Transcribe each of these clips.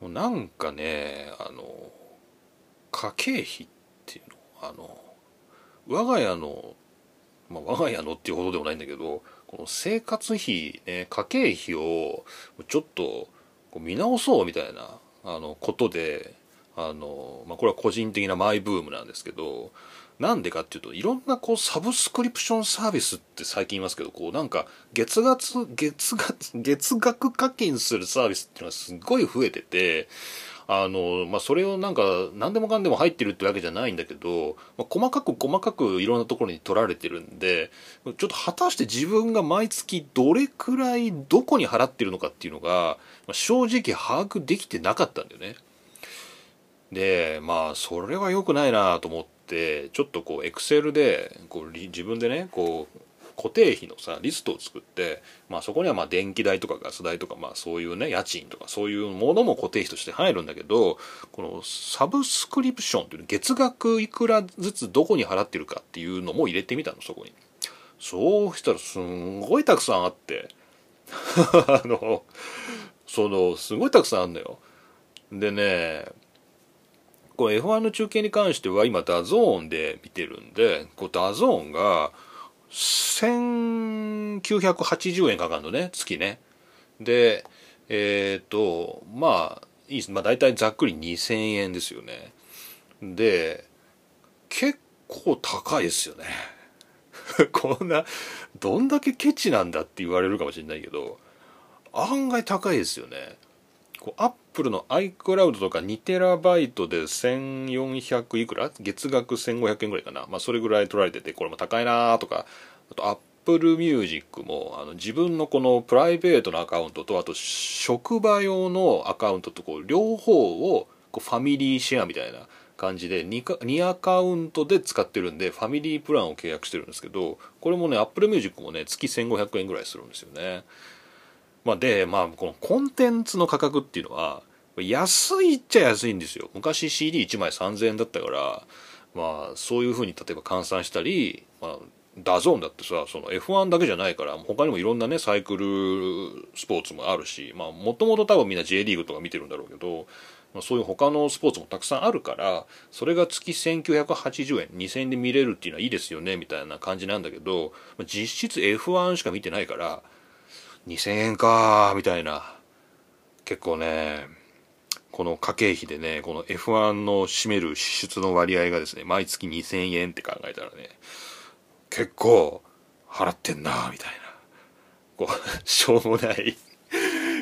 もうなんかねあの家計費っていうのあの我が家の、まあ、我が家のっていうほどでもないんだけどこの生活費ね家計費をちょっと見直そうみたいなあのことであの、まあ、これは個人的なマイブームなんですけどなんでかっていうといろんなこうサブスクリプションサービスって最近言いますけどこうなんか月額月 額月額課金するサービスっていうのがすごい増えててあの、まあ、それをなんか何でもかんでも入ってるってわけじゃないんだけど、まあ、細かく細かくいろんなところに取られてるんでちょっと果たして自分が毎月どれくらいどこに払ってるのかっていうのが、まあ、正直把握できてなかったんだよね。でまあそれは良くないなと思ってちょっとこうエクセルでこう自分でねこう固定費のさリストを作って、まあ、そこにはまあ電気代とかガス代とか、まあ、そういうね家賃とかそういうものも固定費として入るんだけどこのサブスクリプションっていう月額いくらずつどこに払ってるかっていうのも入れてみたのそこに。そうしたらすんごいたくさんあって。あのそのすごいたくさんあんのよ。でねこれ F1 の中継に関しては今 DAZN で見てるんでこう DAZN が1980円かかるのね月ね。でえっ、ー、とまあいいです。まあ大体ざっくり2000円ですよね。で結構高いですよね。こんなどんだけケチなんだって言われるかもしれないけど案外高いですよね。こうアップルの iCloud とか 2TB で1400いくら？月額1500円ぐらいかな。まあそれぐらい取られてて、これも高いなとか、あと Apple Music もあの自分のこのプライベートのアカウントと、あと職場用のアカウントとこう両方をこうファミリーシェアみたいな感じで 2, か2アカウントで使ってるんでファミリープランを契約してるんですけどこれもね Apple Music もね月1500円ぐらいするんですよね。まあ、で、まあ、このコンテンツの価格っていうのは、安いっちゃ安いんですよ。昔 CD1 枚3000円だったから、まあ、そういうふうに例えば換算したり、まあ、 DAZN だってさ、その F1 だけじゃないから、他にもいろんなね、サイクルスポーツもあるし、まあ、もともと多分みんな J リーグとか見てるんだろうけど、まあ、そういう他のスポーツもたくさんあるから、それが月1980円、2000円で見れるっていうのはいいですよね、みたいな感じなんだけど、実質 F1 しか見てないから、2000円かみたいな。結構ねこの家計費でねこの F1 の占める支出の割合がですね毎月2000円って考えたらね結構払ってんなみたいな。こう しょうもない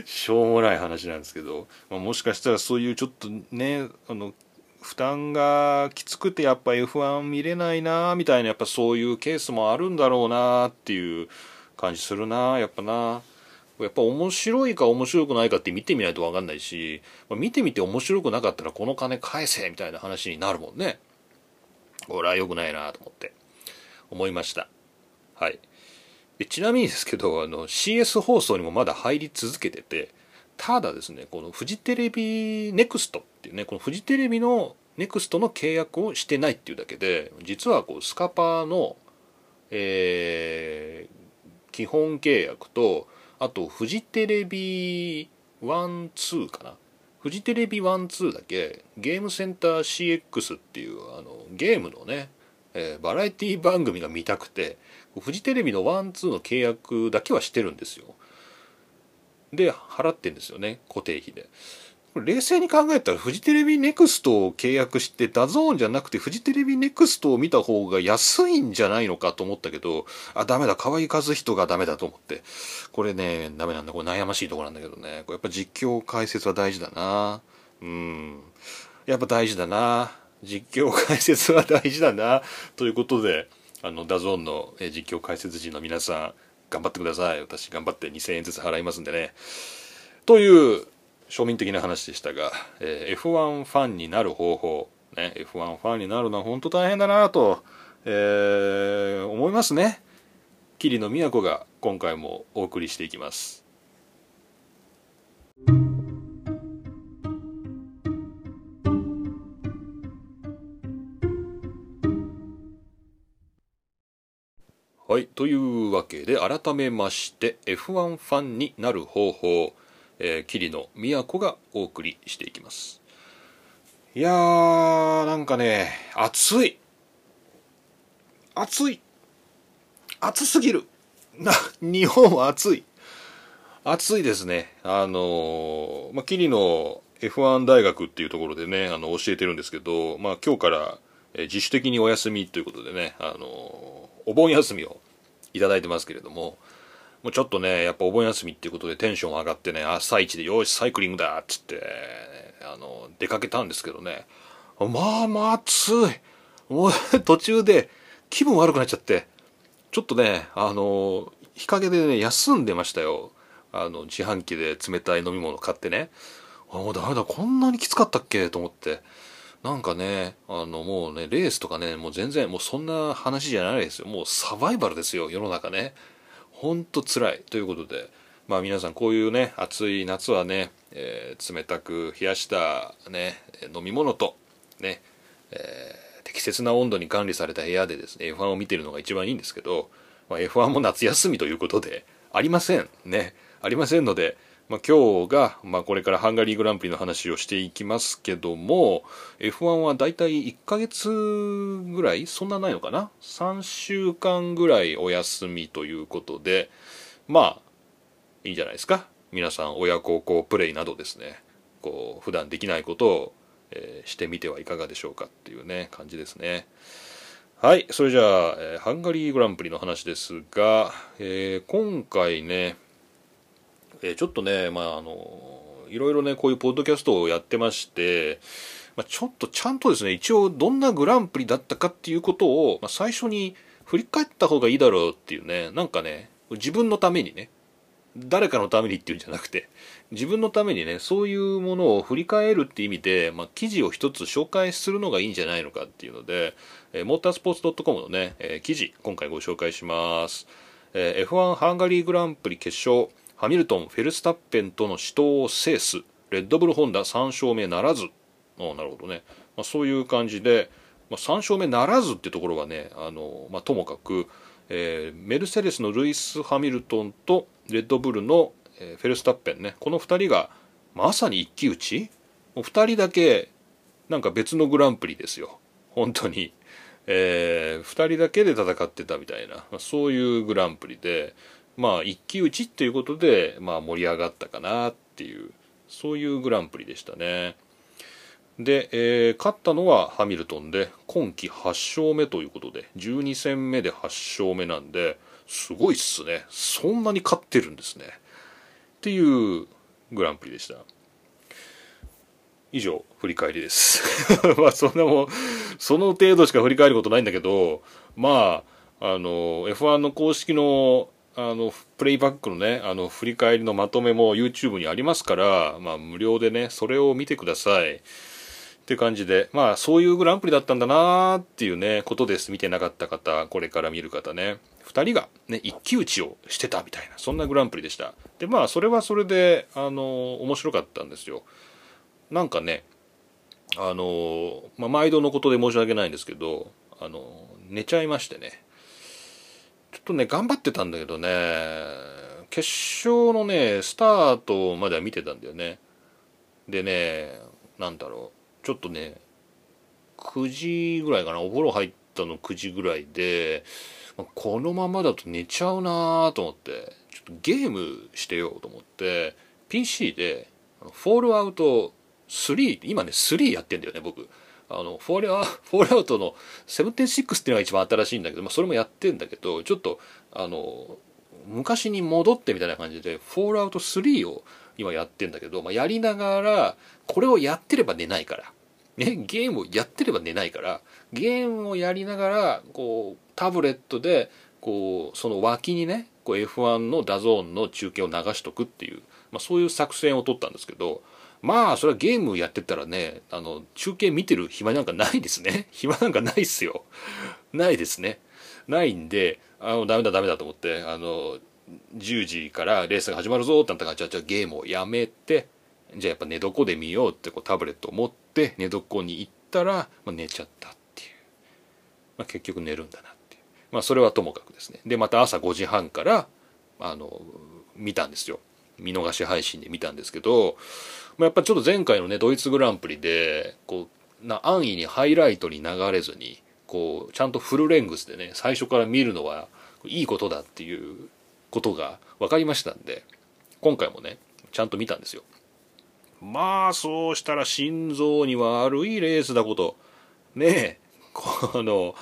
しょうもない話なんですけど、まあ、もしかしたらそういうちょっとねあの負担がきつくてやっぱ F1 見れないなみたいなやっぱそういうケースもあるんだろうなっていう感じするなやっぱな。やっぱ面白いか面白くないかって見てみないと分かんないし、まあ、見てみて面白くなかったらこの金返せみたいな話になるもんね。俺は良くないなと思って思いました。はい。でちなみにですけどあの CS 放送にもまだ入り続けててただですねこのフジテレビネクストっていうねこのフジテレビのネクストの契約をしてないっていうだけで実はこうスカパーの、えー、基本契約とあとフジテレビ12かな。フジテレビ12だけゲームセンター CX っていうあのゲームのね、えー、バラエティ番組が見たくてフジテレビの12の契約だけはしてるんですよ。で払ってんですよね固定費で。冷静に考えたらフジテレビ NEXT を契約して DAZN じゃなくてフジテレビ NEXT を見た方が安いんじゃないのかと思ったけどあダメだ川井一仁がダメだと思って。これねダメなんだ。これ悩ましいとこなんだけどね。これやっぱ実況解説は大事だな。うん。やっぱ大事だな。実況解説は大事だな。ということであの DAZN の実況解説陣の皆さん頑張ってください。私頑張って2000円ずつ払いますんでね。という庶民的な話でしたが、えー、F1 ファンになる方法、ね、F1 ファンになるのは本当大変だなと、えー、思いますね。桐野都が今回もお送りしていきます。はいというわけで改めまして F1 ファンになる方法。えー、桐野都がお送りしていきます。いやーなんかね暑い。暑い。暑すぎる。な日本は暑い。暑いですね。あのー、まあ桐野 F1 大学っていうところでねあの教えてるんですけどまあ今日から自主的にお休みということでねあのお盆休みをいただいてますけれどももうちょっとねやっぱお盆休みっていうことでテンション上がってね朝一でよしサイクリングだっつってあの出かけたんですけどね。まあまあ暑い。もう 途中で気分悪くなっちゃってちょっとねあの日陰でね休んでましたよ。あの自販機で冷たい飲み物買ってね。あもうダメだこんなにきつかったっけ？と思って。なんかねあのもうねレースとかねもう全然もうそんな話じゃないですよ。もうサバイバルですよ世の中ね。ほんと辛いということでまあ皆さんこういうね暑い夏はね、えー、冷たく冷やしたね飲み物とね、えー、適切な温度に管理された部屋でですね F1 を見てるのが一番いいんですけど、まあ、F1 も夏休みということでありませんね。ありませんのでまあ、今日が、まあ、これからハンガリーグランプリの話をしていきますけども F1 はだいたい1ヶ月ぐらいそんなないのかな？3週間ぐらいお休みということでまあいいんじゃないですか？皆さん親孝行プレイなどですねこう普段できないことを、えー、してみてはいかがでしょうかっていうね感じですね。はいそれじゃあ、えー、ハンガリーグランプリの話ですが、えー、今回ねえちょっとね、まあ、あの、いろいろね、こういうポッドキャストをやってまして、まあ、ちょっとちゃんとですね、一応どんなグランプリだったかっていうことを、まあ、最初に振り返った方がいいだろうっていうね、なんかね、自分のためにね、誰かのためにっていうんじゃなくて、自分のためにね、そういうものを振り返るって意味で、まあ、記事を一つ紹介するのがいいんじゃないのかっていうので、えー、モータースポーツ .com のね、えー、記事、今回ご紹介します。えー、F1 ハンガリーグランプリ決勝、ハミルトン、フェルスタッペンとの死闘を制す、レッドブルホンダ3勝目ならず。あなるほどね。まあ、そういう感じで、まあ、3勝目ならずってところがね、あのまあ、ともかく、えー、メルセデスのルイス・ハミルトンとレッドブルの、えー、フェルスタッペンね、この2人がまさに一騎打ち？もう2人だけなんか別のグランプリですよ。本当に。えー、2人だけで戦ってたみたいな、まあ、そういうグランプリで、まあ一騎打ちっていうことで、まあ、盛り上がったかなっていうそういうグランプリでしたね。で、えー、勝ったのはハミルトンで今季8勝目ということで12戦目で8勝目なんですごいっすね。そんなに勝ってるんですね。っていうグランプリでした。以上振り返りです。まあそんなもその程度しか振り返ることないんだけどまああの F1 の公式のあのプレイバックのねあの振り返りのまとめも YouTube にありますから、まあ、無料でねそれを見てください。って感じでまあそういうグランプリだったんだなーっていうねことです。見てなかった方これから見る方ね。2人がね一騎打ちをしてたみたいなそんなグランプリでした。でまあそれはそれであの面白かったんですよ。なんかねあの、まあ、毎度のことで申し訳ないんですけどあの寝ちゃいましてね。ちょっとね、頑張ってたんだけどね、決勝のね、スタートまでは見てたんだよね。でね、なんだろう、ちょっとね、9時ぐらいかな、お風呂入ったの9時ぐらいで、このままだと寝ちゃうなと思って、ちょっとゲームしてようと思って、PC で、フォールアウト3、今ね、3やってんだよね、僕。あのフォ ールアフォールアウトの76っていうのが一番新しいんだけど、まあ、それもやってんだけどちょっとあの昔に戻ってみたいな感じでフォールアウト3を今やってんだけど、まあ、やりながらこれをやってれば寝ないから、ね、ゲームをやってれば寝ないからゲームをやりながらこうタブレットでこうその脇にねこう F1 のダゾーンの中継を流しとくっていう、まあ、そういう作戦を取ったんですけどまあそれはゲームやってたらねあの中継見てる暇なんかないですね。暇なんかないっすよ。ないですね。ないんであのダメだダメだと思ってあの10時からレースが始まるぞってなったからじゃあじゃあゲームをやめてじゃあやっぱ寝床で見ようってこうタブレットを持って寝床に行ったら、まあ、寝ちゃったっていう、まあ、結局寝るんだなっていう。まあそれはともかくですね。でまた朝5時半からあの見たんですよ。見逃し配信で見たんですけど、まあ、やっぱちょっと前回のねドイツグランプリでこうな安易にハイライトに流れずにこうちゃんとフルレングスでね最初から見るのはいいことだっていうことが分かりましたんで今回もねちゃんと見たんですよ。まあそうしたら心臓に悪いレースだこと。ねえこの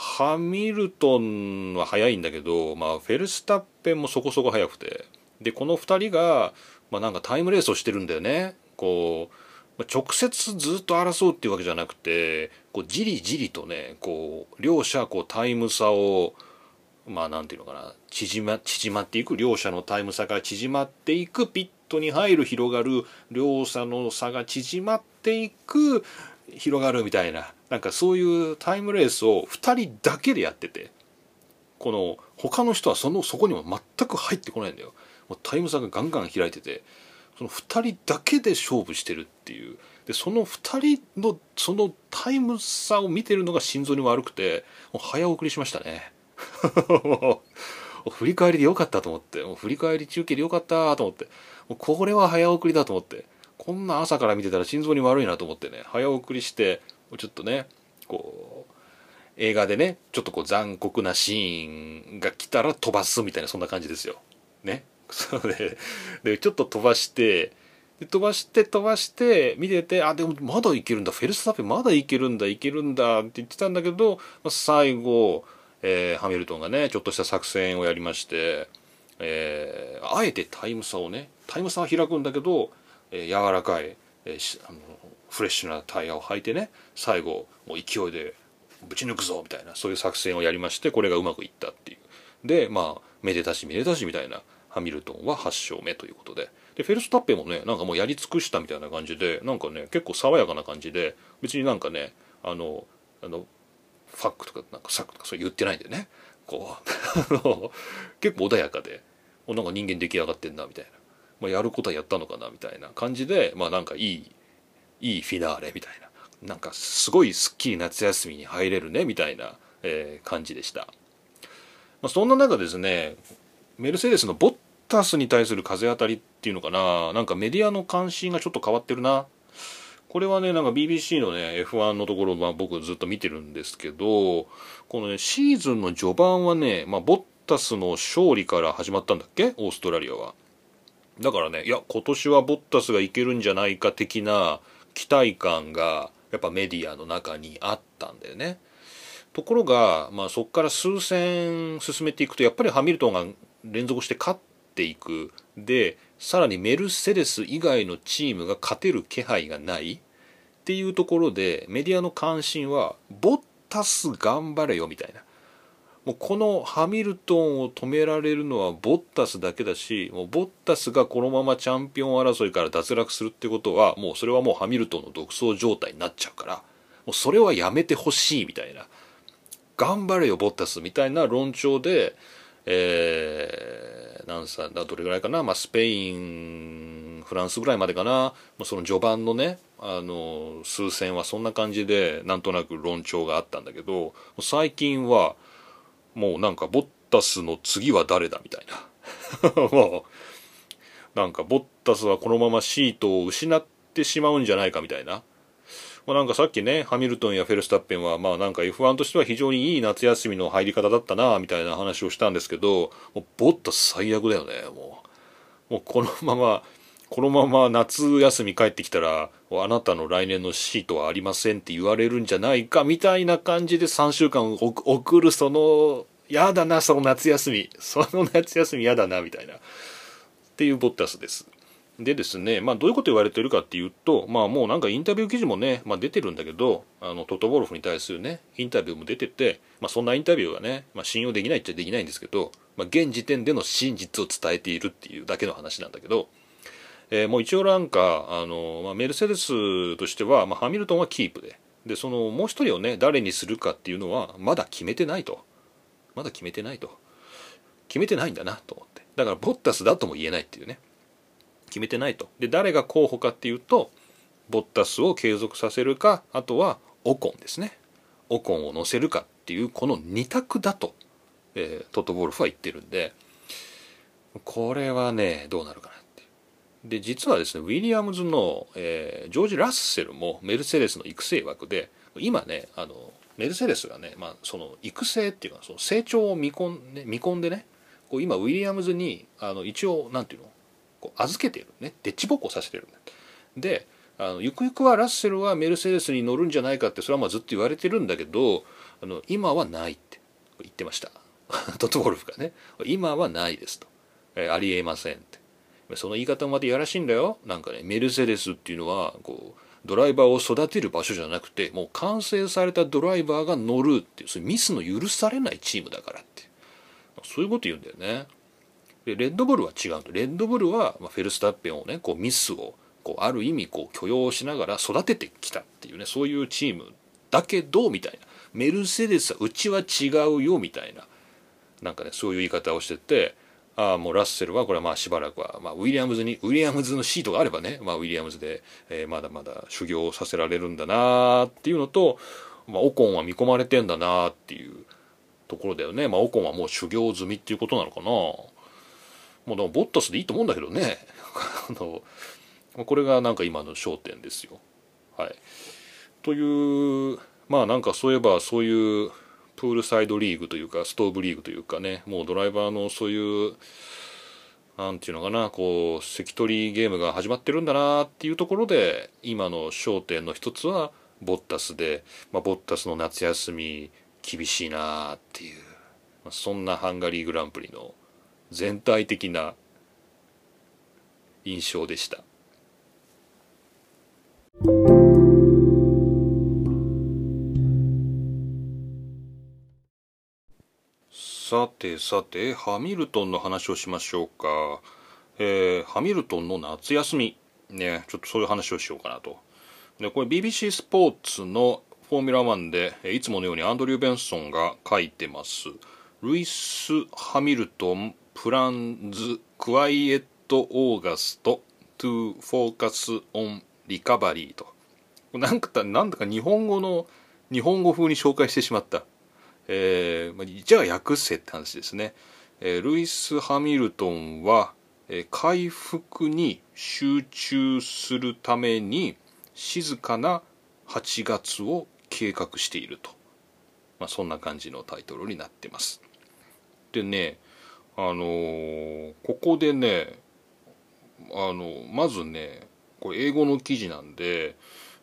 ハミルトンは速いんだけど、まあ、フェルスタッペンもそこそこ速くて。でこの2人が、まあ、なんかタイムレースをしてるんだよね。こう直接ずっと争うっていうわけじゃなくてこうじりじりとねこう両者こうタイム差をまあなんていうのかな縮ま縮まっていく両者のタイム差が縮まっていくピットに入る広がる両者の差が縮まっていく広がるみたいななんかそういうタイムレースを2人だけでやっててこの他の人はそのそこにも全く入ってこないんだよ。もうタイム差がガンガン開いててその2人だけで勝負してるっていうでその2人のそのタイム差を見てるのが心臓に悪くてもう早送りしましたね 振り返りでよかったと思ってもう振り返り中継でよかったと思ってもうこれは早送りだと思ってこんな朝から見てたら心臓に悪いなと思ってね早送りしてちょっとねこう映画でねちょっとこう残酷なシーンが来たら飛ばすみたいなそんな感じですよ。ね。それででちょっと飛ばしてで飛ばして飛ばして見ててあでもまだいけるんだ。フェルスタッフェまだいけるんだいけるんだって言ってたんだけど、まあ、最後、えー、ハミルトンがねちょっとした作戦をやりまして、えー、あえてタイム差をねタイム差は開くんだけど、えー、柔らかい、えー、あのフレッシュなタイヤを履いてね最後もう勢いでぶち抜くぞみたいなそういう作戦をやりましてこれがうまくいったっていう。でまあめでたしめでたしみたいなハミルトンは8勝目ということで。でフェルスタッペもねなんかもうやり尽くしたみたいな感じでなんかね結構爽やかな感じで別になんかねあのあのファックとかなんかサックとかそう言ってないんでね。こう結構穏やかでもうなんか人間出来上がってんなみたいな、まあ、やることはやったのかなみたいな感じでまあなんかいいいいフィナーレみたいな。なんかすごいすっきり夏休みに入れるねみたいな、えー、感じでした、まあ、そんな中ですねメルセデスのボッタスに対する風当たりっていうのかな？なんかメディアの関心がちょっと変わってるな。これはねなんか BBC のね F1 のところは僕ずっと見てるんですけどこのねシーズンの序盤はね、まあ、ボッタスの勝利から始まったんだっけ？オーストラリアは。だからねいや今年はボッタスがいけるんじゃないか的な期待感がやっぱメディアの中にあったんだよね。ところが、まあ、そこから数戦進めていくとやっぱりハミルトンが連続して勝っていく。でさらにメルセデス以外のチームが勝てる気配がない。っていうところでメディアの関心はボッタス頑張れよみたいな。もうこのハミルトンを止められるのはボッタスだけだしもうボッタスがこのままチャンピオン争いから脱落するってことはもうそれはもうハミルトンの独走状態になっちゃうから。もうそれはやめてほしいみたいな。頑張れよボッタスみたいな論調でえー、なんさどれぐらいかな、まあ、スペインフランスぐらいまでかな？その序盤のねあの数戦はそんな感じでなんとなく論調があったんだけど最近はもうなんかボッタスの次は誰だみたいな。もうなんかボッタスはこのままシートを失ってしまうんじゃないかみたいな、まあ、なんかさっきねハミルトンやフェルスタッペンはまあなんか F1 としては非常にいい夏休みの入り方だったなみたいな話をしたんですけどもうボッタ最悪だよねもう。もうこのままこのまま夏休み帰ってきたらあなたの来年のシートはありませんって言われるんじゃないかみたいな感じで3週間送るそのやだなその夏休み。その夏休みやだなみたいな。っていうボッタスです。でですねまあどういうこと言われてるかっていうとまあもうなんかインタビュー記事もね、まあ、出てるんだけどあのトトボロフに対するねインタビューも出てて、まあ、そんなインタビューがね、まあ、信用できないっちゃできないんですけど、まあ、現時点での真実を伝えているっていうだけの話なんだけどえー、もう一応なんかあの、まあ、メルセデスとしては、まあ、ハミルトンはキープででそのもう一人をね誰にするかっていうのはまだ決めてないと。まだ決めてないと。決めてないんだなと思って。だからボッタスだとも言えないっていうね。決めてないと。で誰が候補かっていうとボッタスを継続させるかあとはオコンですね。オコンを乗せるかっていうこの2択だと、えー、トットボルフは言ってるんでこれはねどうなるかなって。で実はですねウィリアムズの、えー、ジョージ・ラッセルもメルセデスの育成枠で今ねあのメルセデスがね、まあ、その育成っていうかその成長を見込んで見込んでねこう今ウィリアムズにあの一応なんていうの？こう預けてるね。でっちぼっこさせてるであのゆくゆくはラッセルはメルセデスに乗るんじゃないかってそれはまあずっと言われてるんだけどあの今はないって言ってました。トットゴルフがね。今はないですと、えー、ありえませんって。その言い方またやらしいんだよ。なんかねメルセデスっていうのはこうドライバーを育てる場所じゃなくてもう完成されたドライバーが乗るっていうそういうミスの許されないチームだからってそういうこと言うんだよね。でレッドブルは違うとレッドブルは、フェルスタッペンをねこうミスをこうある意味こう許容しながら育ててきたっていうねそういうチームだけどみたいな。メルセデスはうちは違うよみたいな。なんかねそういう言い方をしててああもうラッセルはこれはまあしばらくは、まあ、ウィリアムズにウィリアムズのシートがあればね、まあ、ウィリアムズで、えー、まだまだ修行させられるんだなっていうのと、まあ、オコンは見込まれてんだなっていうところだよね、まあ、オコンはもう修行済みっていうことなのかな。もうでもボッタスでいいと思うんだけどね。あのこれがなんか今の焦点ですよ。はい、というまあなんかそういえばそういうプールサイドリーグというかストーブリーグというかね。もうドライバーのそういう何て言うのかなこう関取ゲームが始まってるんだなっていうところで今の焦点の一つはボッタスで、まあ、ボッタスの夏休み厳しいなっていう、まあ、そんなハンガリーグランプリの全体的な印象でした。さてさてハミルトンの話をしましょうか、えー、ハミルトンの夏休み。ねちょっとそういう話をしようかなと。でこれ BBC スポーツのフォーミュラー1でいつものようにアンドリュー・ベンソンが書いてます。Lewis Hamilton plans quiet August to focus on recovery と。なんかなんだか日本語の日本語風に紹介してしまった。えー、じゃあ訳せって話ですね、えー、ルイス・ハミルトンは、えー、回復に集中するために静かな8月を計画していると、まあ、そんな感じのタイトルになってます。でねあのー、ここでねあのまずねこれ英語の記事なんで、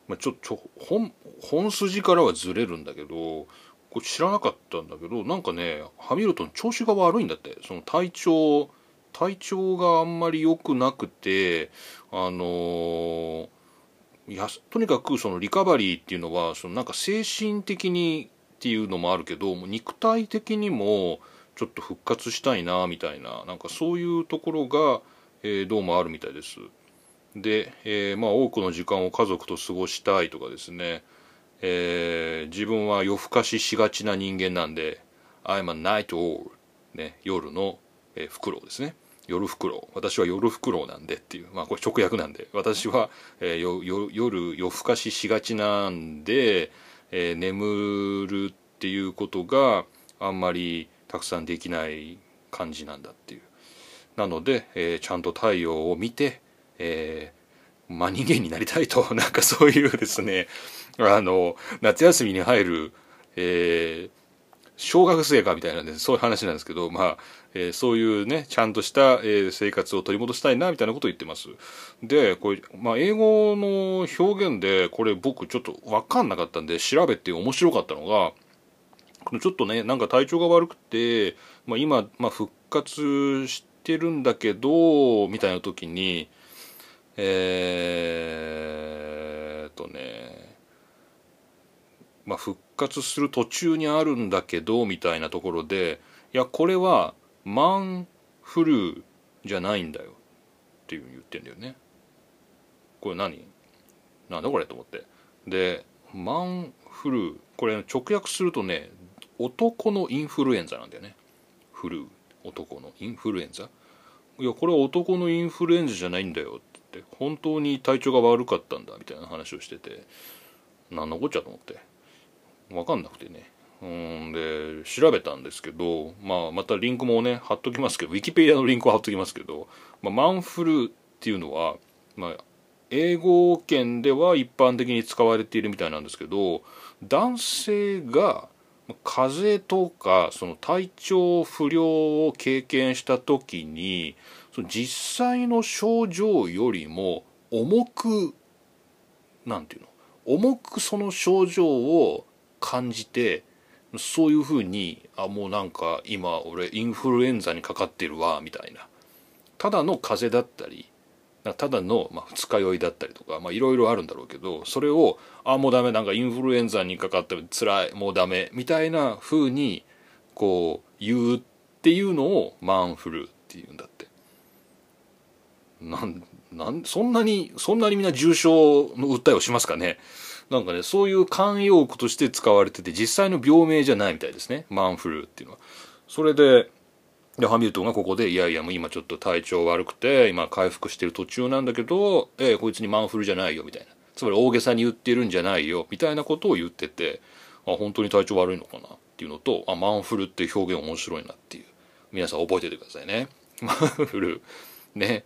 まあ、ちょちょ本本筋からはずれるんだけどこれ知らなかったんだけどなんかねハミルトン調子が悪いんだって。その体調体調があんまり良くなくてあのいやとにかくそのリカバリーっていうのはそのなんか精神的にっていうのもあるけど肉体的にもちょっと復活したいなみたいななんかそういうところが、えー、どうもあるみたいです。で、えー、まあ多くの時間を家族と過ごしたいとかですね。えー、自分は夜更かししがちな人間なんで I'm a night owl、ね、夜の、えー、フクロウですね。夜フクロウ私は夜フクロウなんでっていうまあこれ直訳なんで。私は、えー、よ夜夜更かししがちなんで、えー、眠るっていうことがあんまりたくさんできない感じなんだっていう。なので、えー、ちゃんと太陽を見て、えー、真人間になりたいと。なんかそういうですね。あの夏休みに入る、えー、小学生かみたいなんでそういう話なんですけど、まあえー、そういうねちゃんとした、えー、生活を取り戻したいなみたいなことを言ってます。でこれ、まあ、英語の表現でこれ僕ちょっと分かんなかったんで調べて面白かったのがちょっとねなんか体調が悪くて、まあ、今、まあ、復活してるんだけどみたいな時にえー、っとねまあ、復活する途中にあるんだけどみたいなところでいやこれはマンフルーじゃないんだよっていううに言ってんだよね。これ何？なんだこれ？と思って。でマンフルーこれ直訳するとね男のインフルエンザなんだよね。フルー。男のインフルエンザ？いやこれは男のインフルエンザじゃないんだよって。本当に体調が悪かったんだみたいな話をしてて。何のこっちゃと思って。分かんなくてね。うんで調べたんですけど、まあ、またリンクもね貼っときますけどウィキペディアのリンクを貼っときますけど、まあ、マンフルっていうのは、まあ、英語圏では一般的に使われているみたいなんですけど男性が風邪とかその体調不良を経験した時にその実際の症状よりも重くなんていうの？重くその症状を感じてそういうふうにあもうなんか今俺インフルエンザにかかってるわみたいな。ただの風邪だったりただの、ま、二日酔いだったりとかいろいろあるんだろうけどそれをあもうダメなんかインフルエンザにかかって辛いもうダメみたいなふうにこう言うっていうのをマンフルっていうんだって。なんなんそんなにそんなにみんな重症の訴えをしますかね。なんかねそういう慣用句として使われてて実際の病名じゃないみたいですね。マンフルっていうのは。それででハミルトンがここで「いやいやもう今ちょっと体調悪くて今回復してる途中なんだけどええこいつにマンフルじゃないよ」みたいな。つまり大げさに言ってるんじゃないよみたいなことを言っててあ本当に体調悪いのかなっていうのとあマンフルって表現面白いなっていう。皆さん覚えててくださいね。マンフル。ね。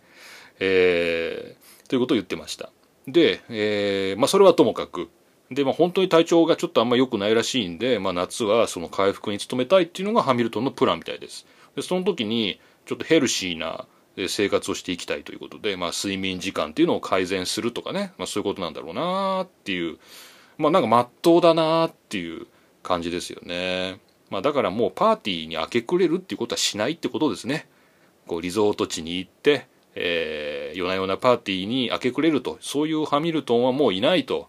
えー、ということを言ってました。で、えー、まあそれはともかく。で、まあ、本当に体調がちょっとあんま良くないらしいんで、まあ、夏はその回復に努めたいっていうのがハミルトンのプランみたいです。でその時にちょっとヘルシーな生活をしていきたいということで、まあ、睡眠時間っていうのを改善するとかね、まあ、そういうことなんだろうなっていうまあなんかまっとうだなっていう感じですよね、まあ、だからもうパーティーに明け暮れるっていうことはしないってことですね。こうリゾート地に行って、えー、夜な夜なパーティーに明け暮れるとそういうハミルトンはもういないと。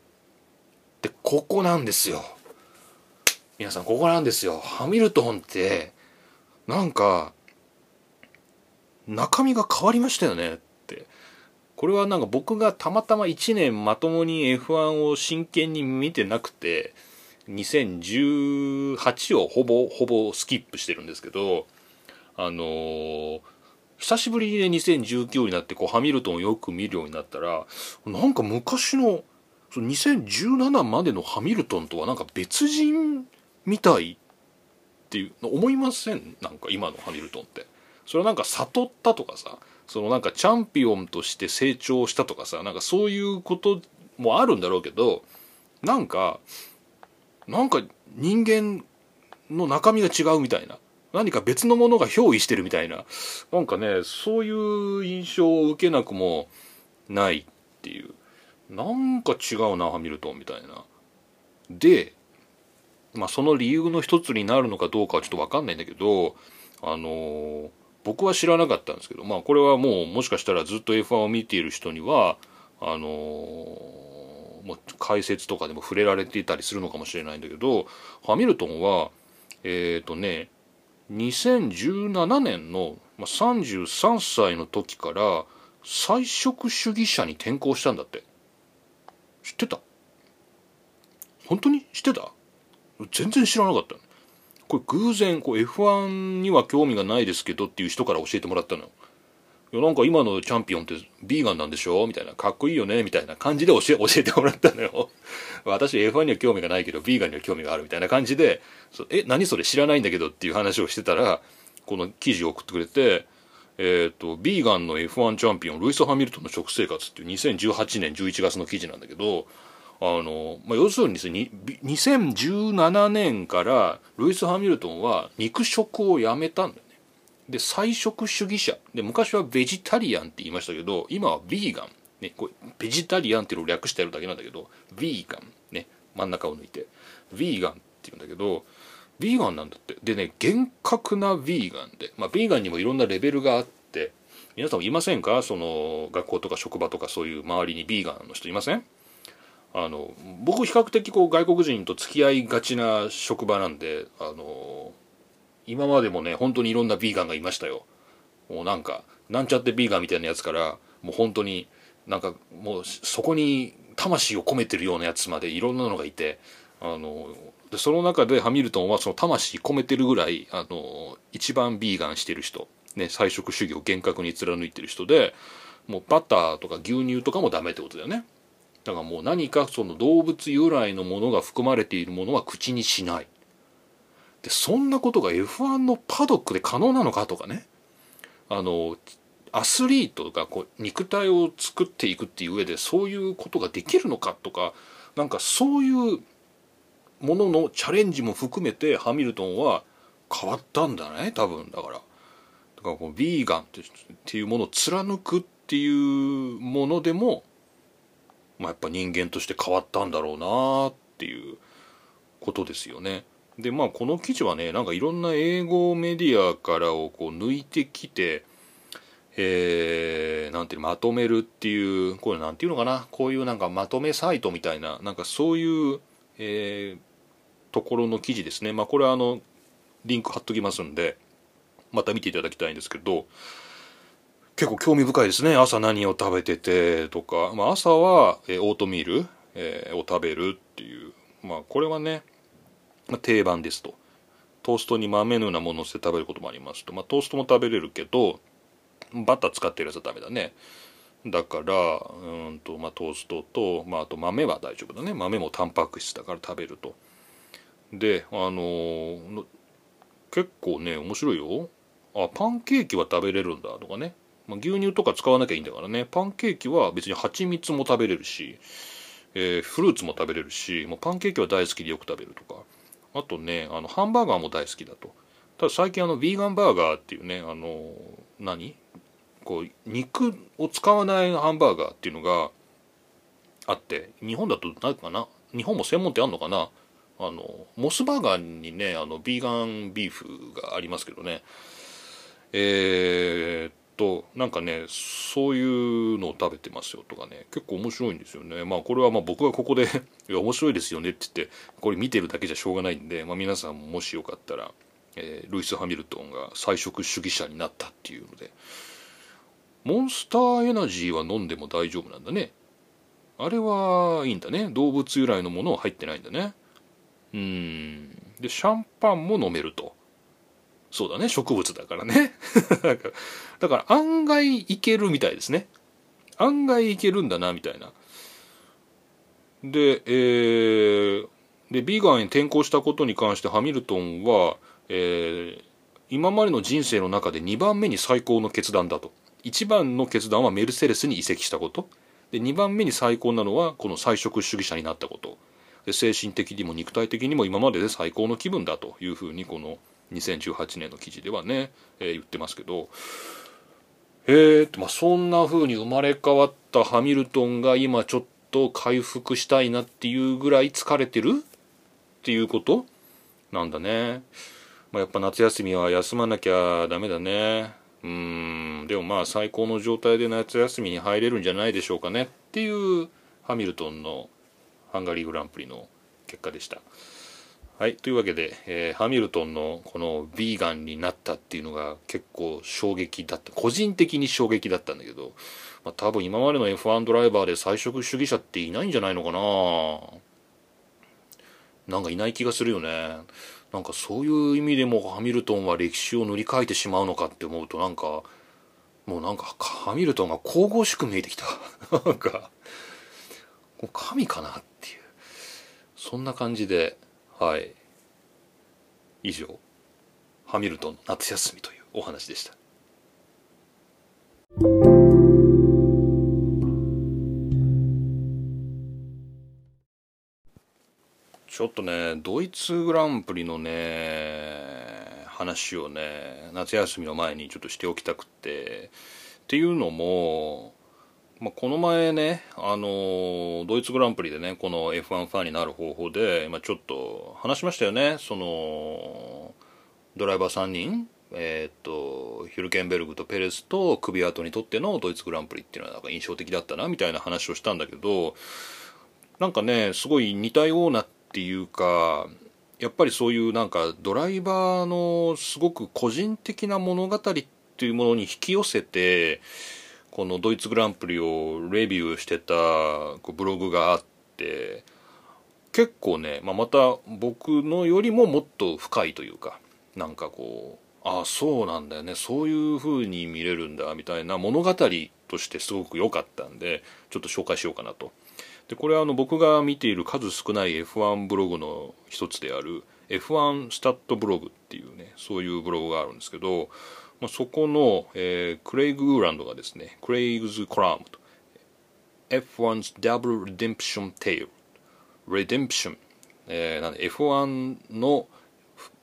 でここなんですよ。皆さんここなんですよ。ハミルトンってなんか中身が変わりましたよねって。これはなんか僕がたまたま1年まともに F1 を真剣に見てなくて2018をほぼほぼスキップしてるんですけどあのー、久しぶりに2019になってこうハミルトンをよく見るようになったらなんか昔のその2017までのハミルトンとはなんか別人みたいっていうの思いません？なんか今のハミルトンって。それはなんか悟ったとかさそのなんかチャンピオンとして成長したとかさなんかそういうこともあるんだろうけどなんかなんか人間の中身が違うみたいな。何か別のものが憑依してるみたいな。なんかねそういう印象を受けなくもないっていう。なんか違うなハミルトンみたいな。でまあ、その理由の一つになるのかどうかはちょっと分かんないんだけど、あのー、僕は知らなかったんですけど、まあ、これはもうもしかしたらずっと F1 を見ている人にはあのー、もう解説とかでも触れられていたりするのかもしれないんだけどハミルトンはえっ、ー、とね2017年の33歳の時から菜食主義者に転向したんだって。知ってた？本当に知ってた？全然知らなかったこれ偶然こう F1 には興味がないですけどっていう人から教えてもらったのいやなんか今のチャンピオンってビーガンなんでしょ？みたいな。かっこいいよね？みたいな感じで教え 教えてもらったのよ。私 F1 には興味がないけどビーガンには興味があるみたいな感じでえ何それ知らないんだけどっていう話をしてたらこの記事を送ってくれてえっ、ー、とビーガンの F1 チャンピオンルイス・ハミルトンの食生活っていう2018年11月の記事なんだけどあの、まあ、要するにですね2017年からルイス・ハミルトンは肉食をやめたんだよね。で菜食主義者。で昔はベジタリアンって言いましたけど今はビーガン。ねこれベジタリアンっていうのを略してやるだけなんだけどビーガン。ね真ん中を抜いて。ビーガンって言うんだけどビーガンなんだって。でね厳格なビーガンで。まあビーガンにもいろんなレベルがあって。皆さんもいませんか？その学校とか職場とかそういう周りにビーガンの人いません？あの僕比較的こう外国人と付き合いがちな職場なんであの今までもね本当にいろんなビーガンがいましたよ。もうなんかなんちゃってビーガンみたいなやつからもう本当になんかもうそこに魂を込めてるようなやつまでいろんなのがいてあのでその中でハミルトンはその魂込めてるぐらいあの一番ビーガンしてる人、ね、菜食主義を厳格に貫いてる人でもうバターとか牛乳とかもダメってことだよね。だからもう何かその動物由来のものが含まれているものは口にしないでそんなことが F1 のパドックで可能なのかとかねあのアスリートがこう肉体を作っていくっていう上でそういうことができるのかとかなんかそういうもののチャレンジも含めてハミルトンは変わったんだね多分だから。だからこうビーガンっていうものを貫くっていうものでも、まあ、やっぱ人間として変わったんだろうなっていうことですよね。でまあこの記事はねなんかいろんな英語メディアからをこう抜いてきてえー、なんていうまとめるっていうこれなんていうのかなこういうなんかまとめサイトみたいななんかそういう、えー、ところの記事ですねまあこれはあのリンク貼っときますんでまた見ていただきたいんですけど結構興味深いですね。朝何を食べててとか、まあ、朝は、えー、オートミール、えー、を食べるっていう。まあこれはね、まあ、定番ですと。トーストに豆のようなものをして食べることもありますと、まあ、トーストも食べれるけどバター使ってるやつはダメだね。だからうんと、まあ、トーストと、まあ、あと豆は大丈夫だね。豆もタンパク質だから食べると。であのー、結構ね面白いよ。あパンケーキは食べれるんだとかね、まあ、牛乳とか使わなきゃいいんだからね。パンケーキは別に蜂蜜も食べれるし、えー、フルーツも食べれるしもうパンケーキは大好きでよく食べるとか。あとねあのハンバーガーも大好きだと。ただ最近あのヴィーガンバーガーっていうねあの何？こう肉を使わないハンバーガーっていうのがあって日本だと何かな？日本も専門店あんのかな？あのモスバーガーにねあのビーガンビーフがありますけどね。えー、っとなんかねそういうのを食べてますよとかね結構面白いんですよね。まあこれはまあ僕がここで いや面白いですよねって言ってこれ見てるだけじゃしょうがないんで、まあ、皆さんももしよかったら、えー、ルイス・ハミルトンが菜食主義者になったっていうのでモンスターエナジーは飲んでも大丈夫なんだね。あれはいいんだね。動物由来のものは入ってないんだね。うん。でシャンパンも飲めると。そうだね。植物だからね。だから案外いけるみたいですね。案外いけるんだなみたいな。でえー、でビーガンに転向したことに関してハミルトンは、えー、今までの人生の中で2番目に最高の決断だと。1番の決断はメルセデスに移籍したこと。で2番目に最高なのはこの菜食主義者になったこと。で精神的にも肉体的にも今までで最高の気分だというふうにこの2018年の記事ではね、えー、言ってますけど。えー、まあ、そんな風に生まれ変わったハミルトンが今ちょっと回復したいなっていうぐらい疲れてるっていうこと？なんだね。まあ、やっぱ夏休みは休まなきゃダメだね。うんでもまあ最高の状態で夏休みに入れるんじゃないでしょうかねっていうハミルトンのハンガリーグランプリの結果でした。はいというわけで、えー、ハミルトンのこのヴィーガンになったっていうのが結構衝撃だった。個人的に衝撃だったんだけど、まあ、多分今までの F1 ドライバーで菜食主義者っていないんじゃないのかな。なんかいない気がするよね。なんかそういう意味でもハミルトンは歴史を塗り替えてしまうのかって思うとなんかもうなんかハミルトンが神々しく見えてきた。なんか神かなっていう。そんな感じではい。以上ハミルトンの夏休みというお話でした。ちょっとねドイツグランプリのね話をね夏休みの前にちょっとしておきたくって。っていうのもまあ、この前ね、あのドイツグランプリでねこの F1 ファンになる方法で、まあ、ちょっと話しましたよね。そのドライバー3人えー、っとヒュルケンベルグとペレスとクビアートにとってのドイツグランプリっていうのはなんか印象的だったなみたいな話をしたんだけどなんかねすごい似たようなっていうかやっぱりそういうなんかドライバーのすごく個人的な物語っていうものに引き寄せてこのドイツグランプリをレビューしてたブログがあって結構ね、まあ、また僕のよりももっと深いというかなんかこうああそうなんだよねそういう風に見れるんだみたいな物語としてすごく良かったんでちょっと紹介しようかなと。でこれはあの僕が見ている数少ない F1 ブログの一つである F1 スタッドブログっていうねそういうブログがあるんですけど、まあ、そこの、えー、クレイグ・ウーランドがですねクレイグズ・コラムと F1's Double Redemption Tale Redemption、えー、なんで F1 の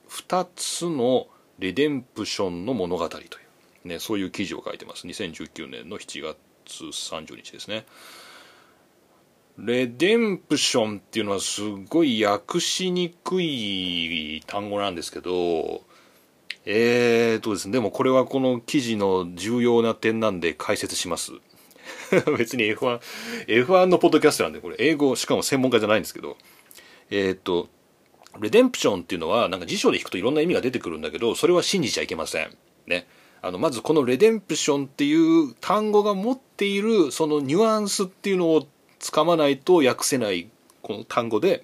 2つのリデンプションの物語という、ね、そういう記事を書いてます。2019年の7月30日ですね。レデンプションっていうのはすごい訳しにくい単語なんですけどえーとですねでもこれはこの記事の重要な点なんで解説します 別に F1、F1 のポッドキャストなんで、これ英語、しかも専門家じゃないんですけど、えー、っと、レデンプションっていうのは、なんか辞書で引くといろんな意味が出てくるんだけど、それは信じちゃいけません。ね。あの、まずこのレデンプションっていう単語が持っている、そのニュアンスっていうのをつかまないと訳せないこの単語で、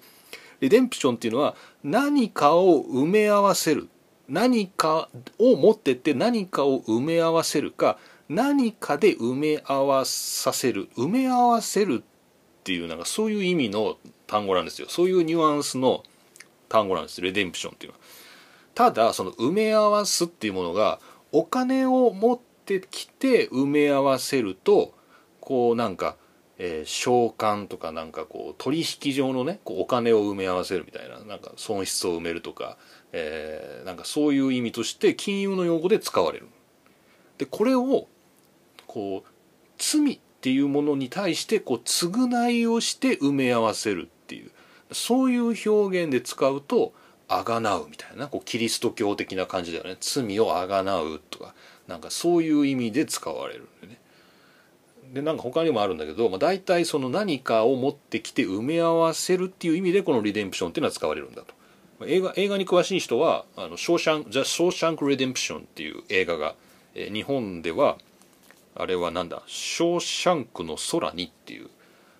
レデンプションっていうのは何かを埋め合わせる。何かを持ってって何かを埋め合わせるか、何かで埋め合わさせる埋め合わせるっていうなんかそういう意味の単語なんですよ。そういうニュアンスの単語なんです。レデンプションっていうのは。ただその埋め合わすっていうものがお金を持ってきて埋め合わせるとこうなんか、えー、償還とかなんかこう取引上のねこうお金を埋め合わせるみたいななんか損失を埋めるとか、えー、なんかそういう意味として金融の用語で使われる。でこれをこう罪っていうものに対してこう償いをして埋め合わせるっていう。そういう表現で使うとあがなうみたいな。こうキリスト教的な感じだよね。罪をあがなうとか。なんかそういう意味で使われるんでね。でなんか他にもあるんだけど、まあ、大体その何かを持ってきて埋め合わせるっていう意味でこのリデンプションっていうのは使われるんだと、映画映画に詳しい人は「あのショーシャンザ・ショーシャンク・リデンプション」っていう映画が、えー、日本ではあれはなんだ「ショーシャンクの空に」っていう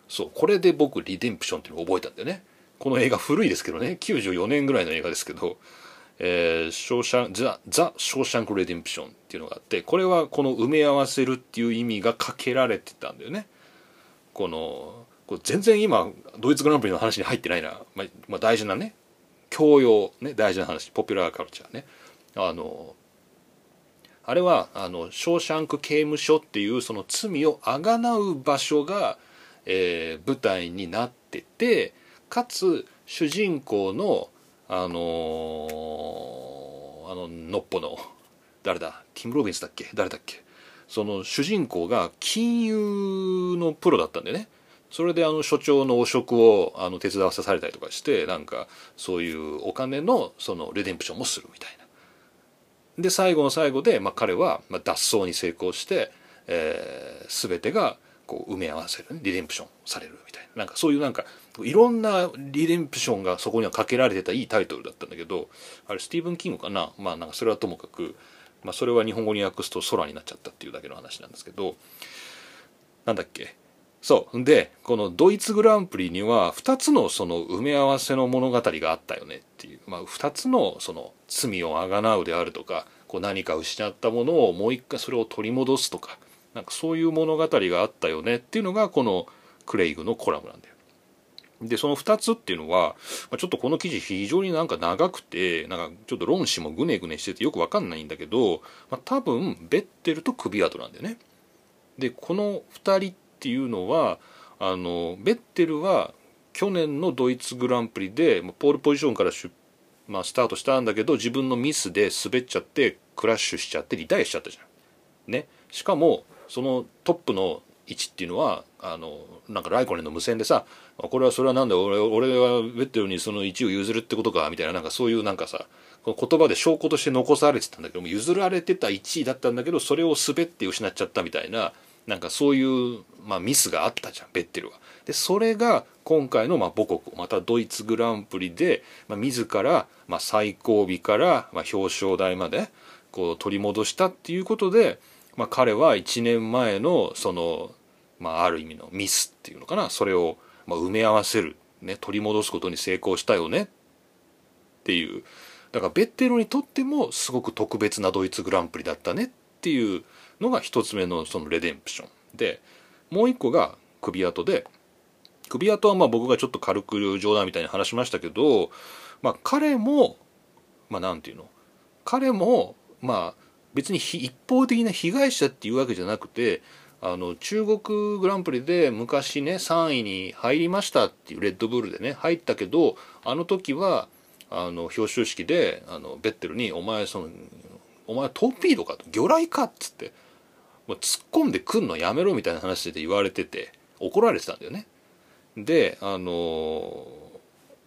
そうこれで僕リデンプションっていうのを覚えたんだよね。この映画古いですけどね94年ぐらいの映画ですけど「えー、ショーシャンザ・ザ・ショーシャンク・レデンプション」っていうのがあってこれはこの埋め合わせるっていう意味がかけられてたんだよね。このこれ全然今ドイツグランプリの話に入ってないな、まあ、まあ、大事なね教養ね大事な話ポピュラーカルチャーね。あのあれはあのショーシャンク刑務所っていうその罪をあがなう場所が、えー、舞台になっててかつ主人公のあのー、あののっぽの誰だティム・ロビンスだっけ誰だっけ。その主人公が金融のプロだったんでね。それであの所長の汚職をあの手伝わされたりとかしてなんかそういうお金のそのレデンプションもするみたいな。で最後の最後で、まあ、彼はまあ脱走に成功して、えー、全てがこう埋め合わせる、リデンプションされるみたいな。なんかそういうなんかいろんなリデンプションがそこにはかけられてたいいタイトルだったんだけどあれスティーブン・キングかな？まあなんかそれはともかく、まあ、それは日本語に訳すと空になっちゃったっていうだけの話なんですけどなんだっけ？そうでこのドイツグランプリには2つのその埋め合わせの物語があったよねっていう、まあ、2つのその罪をあがなうであるとかこう何か失ったものをもう一回それを取り戻すとかなんかそういう物語があったよねっていうのがこのクレイグのコラムなんだよ。でその2つっていうのは、まあ、ちょっとこの記事非常になんか長くてなんかちょっと論旨もぐねぐねしててよくわかんないんだけど、まあ、多分ベッテルと首跡なんだよね。でこの2人っていうのはあのベッテルは去年のドイツグランプリでポールポジションから出、まあ、スタートしたんだけど自分のミスで滑っちゃってクラッシュしちゃってリタイアしちゃったじゃん。ね、しかもそのトップの位置っていうのはあのなんかライコネンの無線でさこれはそれはなんだ俺俺はベッテルにその位置を譲るってことかみたいななんかそういうなんかさこの言葉で証拠として残されてたんだけども譲られてた1位だったんだけどそれを滑って失っちゃったみたいななんかそういう、まあ、ミスがあったじゃんベッテルは。でそれが今回のまあ母国またドイツグランプリで、まあ、自ら、まあ、最後尾から、まあ、表彰台までこう取り戻したっていうことで、まあ、彼は1年前のその、まあ、ある意味のミスっていうのかなそれをまあ埋め合わせる、ね、取り戻すことに成功したよねっていうだからベッテルにとってもすごく特別なドイツグランプリだったねっていうのが一つ目のそのレデンプションでもう一個が首跡で首跡はまあ僕がちょっと軽く冗談みたいに話しましたけどまあ彼もまあなんていうの彼もまあ別に一方的な被害者っていうわけじゃなくてあの中国グランプリで昔ね3位に入りましたっていうレッドブルでね入ったけどあの時はあの表彰式であのベッテルに「お前そのお前トーピードか?」と「魚雷か?」っつって突っ込んでくんのやめろみたいな話で言われてて怒られてたんだよね。であの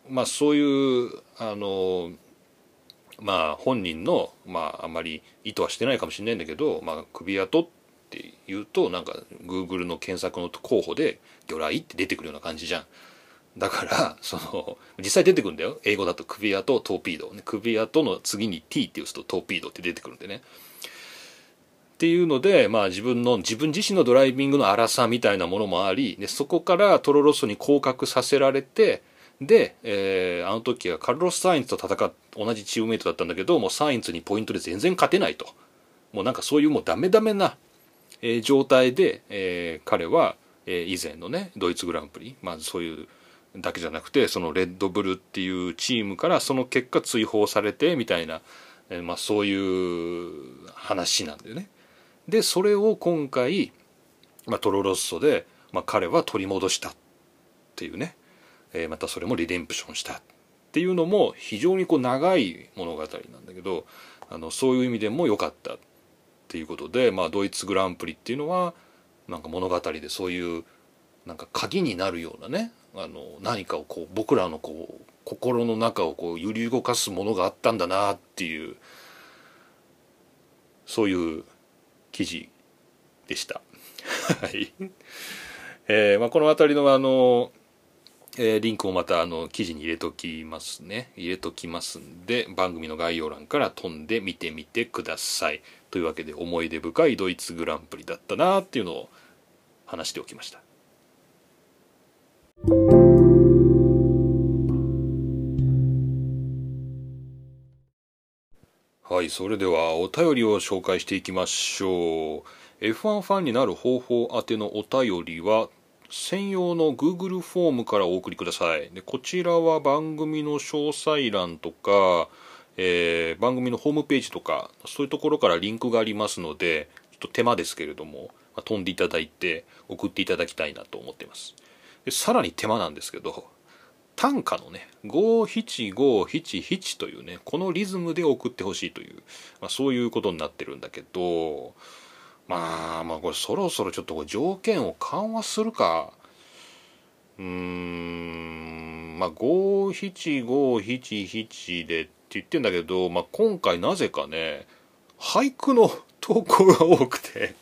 まあそういうあのまあ本人のまああんまり意図はしてないかもしれないんだけど、まあ、首跡っていうとなんか Google の検索の候補で「魚雷」って出てくるような感じじゃん。だからその実際出てくるんだよ英語だと首跡トーピード、ね、首跡の次に T って打つとトーピードって出てくるんでねっていうので、まあ、自分の自分自身のドライビングの荒さみたいなものもありでそこからトロロッソに降格させられてで、えー、あの時はカルロス・サインズと戦っ同じチームメイトだったんだけどもうサインズにポイントで全然勝てないともうなんかそういうもうダメダメな、えー、状態で、えー、彼は、えー、以前のねドイツグランプリまずそういうだけじゃなくてそのレッドブルっていうチームからその結果追放されてみたいな、えー、まあ、そういう話なんだよね。でそれを今回、まあ、トロロッソで、まあ、彼は取り戻したっていうね、えー、またそれもリデンプションしたっていうのも非常にこう長い物語なんだけどあのそういう意味でも良かったっていうことで、まあ、ドイツグランプリっていうのはなんか物語でそういうなんか鍵になるようなねあの何かをこう僕らのこう心の中をこう揺り動かすものがあったんだなっていうそういう記事でした。はい。えーまあ、この辺りのあの、えー、リンクをまたあの記事に入れときますね。入れときますんで、番組の概要欄から飛んで見てみてください。というわけで思い出深いドイツグランプリだったなっていうのを話しておきました。はい、それではお便りを紹介していきましょう。F1 ファンになる方法宛てのお便りは、専用の Google フォームからお送りください。でこちらは番組の詳細欄とか、えー、番組のホームページとか、そういうところからリンクがありますので、ちょっと手間ですけれども、まあ、飛んでいただいて送っていただきたいなと思っています。でさらに手間なんですけど、短歌のね57577というねこのリズムで送ってほしいという、まあ、そういうことになってるんだけどまあまあこれそろそろちょっと条件を緩和するか。うーんまあ57577でって言ってんだけど、まあ、今回なぜかね俳句の投稿が多くて